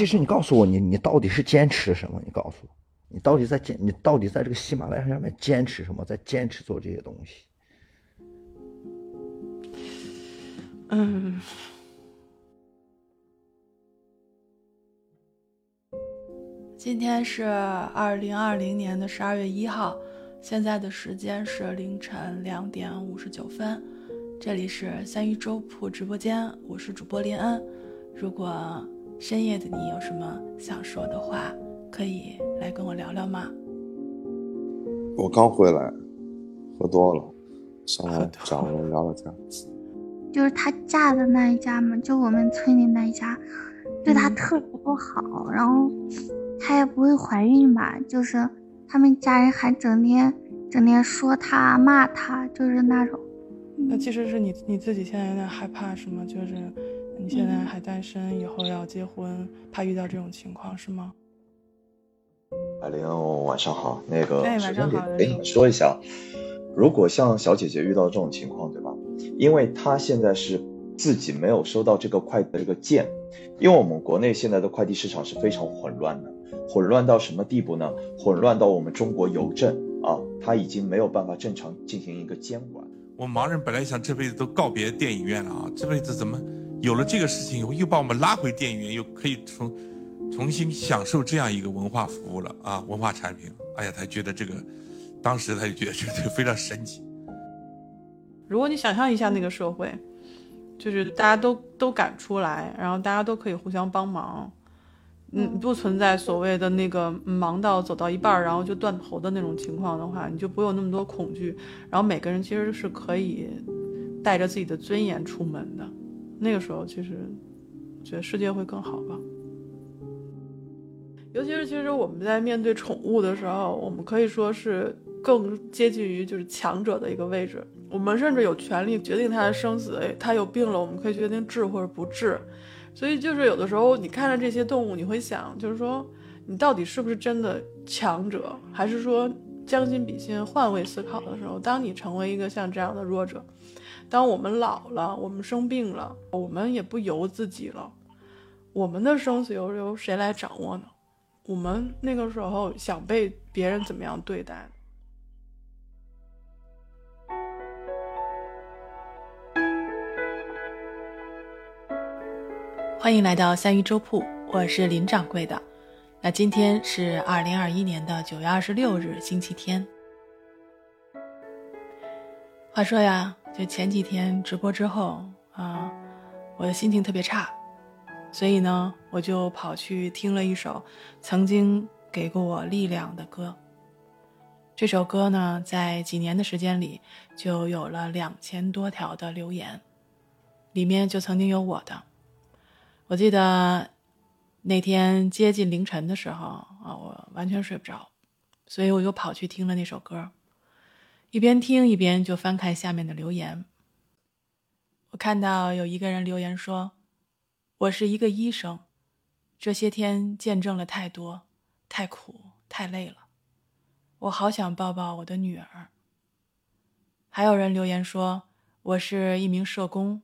其实你告诉我，你你到底是坚持什么？你告诉我，你到底在坚，你到底在这个喜马拉雅上面坚持什么？在坚持做这些东西？嗯。今天是二零二零年的十二月一号，现在的时间是凌晨两点五十九分，这里是三一粥铺直播间，我是主播林恩。如果深夜的你有什么想说的话，可以来跟我聊聊吗？我刚回来，喝多了，上来找人聊聊天。就是她嫁的那一家嘛，就我们村里那一家，对她特别不好，然后。她也不会怀孕吧？就是他们家人还整天整天说她骂她，就是那种。那其实是你你自己现在有点害怕是吗？就是你现在还单身，以后要结婚，怕遇到这种情况是吗？海玲，晚上好。那个首先给给你们说一下，如果像小姐姐遇到这种情况，对吧？因为她现在是自己没有收到这个快的这个件，因为我们国内现在的快递市场是非常混乱的。混乱到什么地步呢？混乱到我们中国邮政啊，它已经没有办法正常进行一个监管。我盲人本来想这辈子都告别电影院了啊，这辈子怎么有了这个事情以后，又把我们拉回电影院，又可以重重新享受这样一个文化服务了啊，文化产品。哎呀，他觉得这个，当时他就觉得这个非常神奇。如果你想象一下那个社会，就是大家都都敢出来，然后大家都可以互相帮忙。嗯，不存在所谓的那个忙到走到一半，然后就断头的那种情况的话，你就不会有那么多恐惧。然后每个人其实是可以带着自己的尊严出门的。那个时候，其实觉得世界会更好吧。尤其是其实我们在面对宠物的时候，我们可以说是更接近于就是强者的一个位置。我们甚至有权利决定它的生死。它有病了，我们可以决定治或者不治。所以就是有的时候，你看着这些动物，你会想，就是说，你到底是不是真的强者，还是说将心比心、换位思考的时候，当你成为一个像这样的弱者，当我们老了，我们生病了，我们也不由自己了，我们的生死由由谁来掌握呢？我们那个时候想被别人怎么样对待？欢迎来到三鱼粥铺，我是林掌柜的。那今天是二零二一年的九月二十六日，星期天。话说呀，就前几天直播之后啊，我的心情特别差，所以呢，我就跑去听了一首曾经给过我力量的歌。这首歌呢，在几年的时间里，就有了两千多条的留言，里面就曾经有我的。我记得那天接近凌晨的时候啊，我完全睡不着，所以我又跑去听了那首歌，一边听一边就翻看下面的留言。我看到有一个人留言说：“我是一个医生，这些天见证了太多，太苦，太累了，我好想抱抱我的女儿。”还有人留言说：“我是一名社工，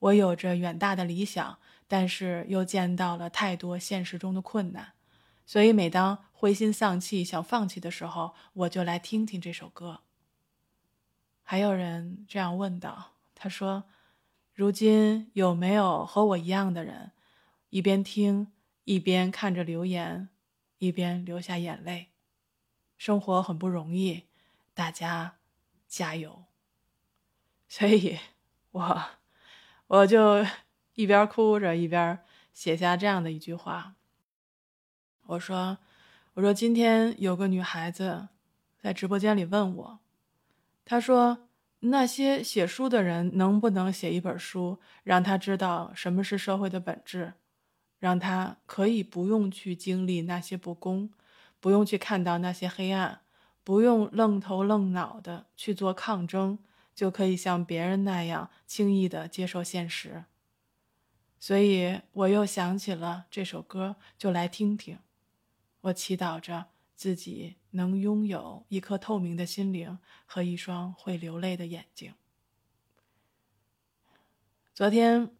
我有着远大的理想。”但是又见到了太多现实中的困难，所以每当灰心丧气、想放弃的时候，我就来听听这首歌。还有人这样问道：“他说，如今有没有和我一样的人，一边听一边看着留言，一边流下眼泪？生活很不容易，大家加油。”所以，我我就。一边哭着一边写下这样的一句话。我说：“我说今天有个女孩子在直播间里问我，他说那些写书的人能不能写一本书，让他知道什么是社会的本质，让他可以不用去经历那些不公，不用去看到那些黑暗，不用愣头愣脑的去做抗争，就可以像别人那样轻易的接受现实。”所以我又想起了这首歌，就来听听。我祈祷着自己能拥有一颗透明的心灵和一双会流泪的眼睛。昨天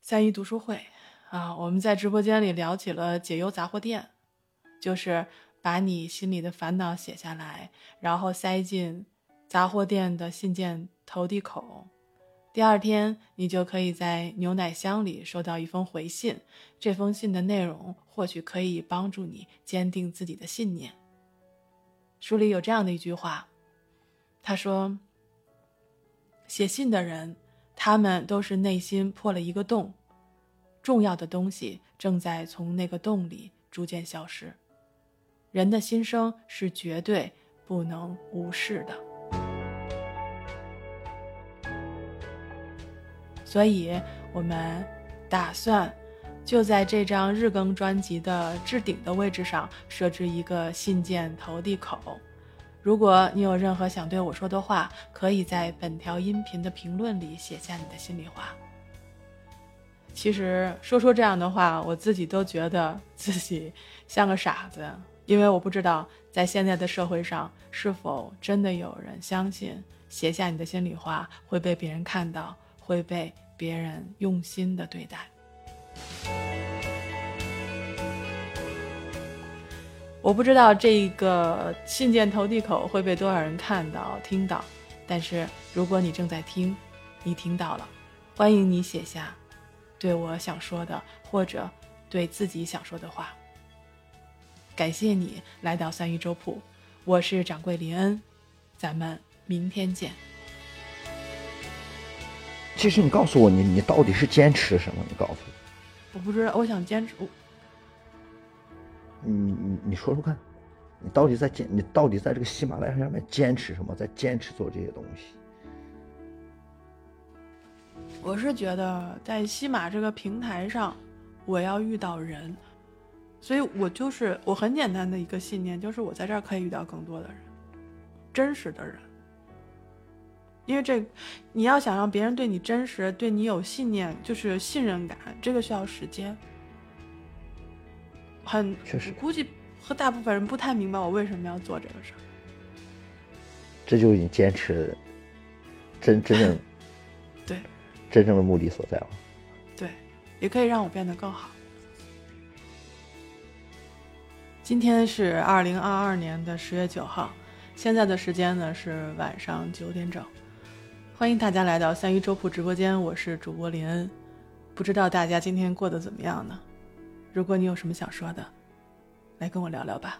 三一读书会啊，我们在直播间里聊起了解忧杂货店，就是把你心里的烦恼写下来，然后塞进杂货店的信件投递口。第二天，你就可以在牛奶箱里收到一封回信。这封信的内容或许可以帮助你坚定自己的信念。书里有这样的一句话，他说：“写信的人，他们都是内心破了一个洞，重要的东西正在从那个洞里逐渐消失。人的心声是绝对不能无视的。”所以，我们打算就在这张日更专辑的置顶的位置上设置一个信件投递口。如果你有任何想对我说的话，可以在本条音频的评论里写下你的心里话。其实说出这样的话，我自己都觉得自己像个傻子，因为我不知道在现在的社会上是否真的有人相信写下你的心里话会被别人看到，会被。别人用心的对待，我不知道这个信件投递口会被多少人看到、听到，但是如果你正在听，你听到了，欢迎你写下对我想说的或者对自己想说的话。感谢你来到三一粥铺，我是掌柜林恩，咱们明天见。其实你告诉我，你你到底是坚持什么？你告诉我，我不知道，我想坚持。你你你说说看，你到底在坚？你到底在这个喜马拉雅上面坚持什么？在坚持做这些东西？我是觉得在西马这个平台上，我要遇到人，所以我就是我很简单的一个信念，就是我在这儿可以遇到更多的人，真实的人。因为这，你要想让别人对你真实，对你有信念，就是信任感，这个需要时间。很确实，估计和大部分人不太明白我为什么要做这个事儿。这就是你坚持真真正 对真正的目的所在了。对，也可以让我变得更好。今天是二零二二年的十月九号，现在的时间呢是晚上九点整。欢迎大家来到三一粥铺直播间，我是主播林恩。不知道大家今天过得怎么样呢？如果你有什么想说的，来跟我聊聊吧。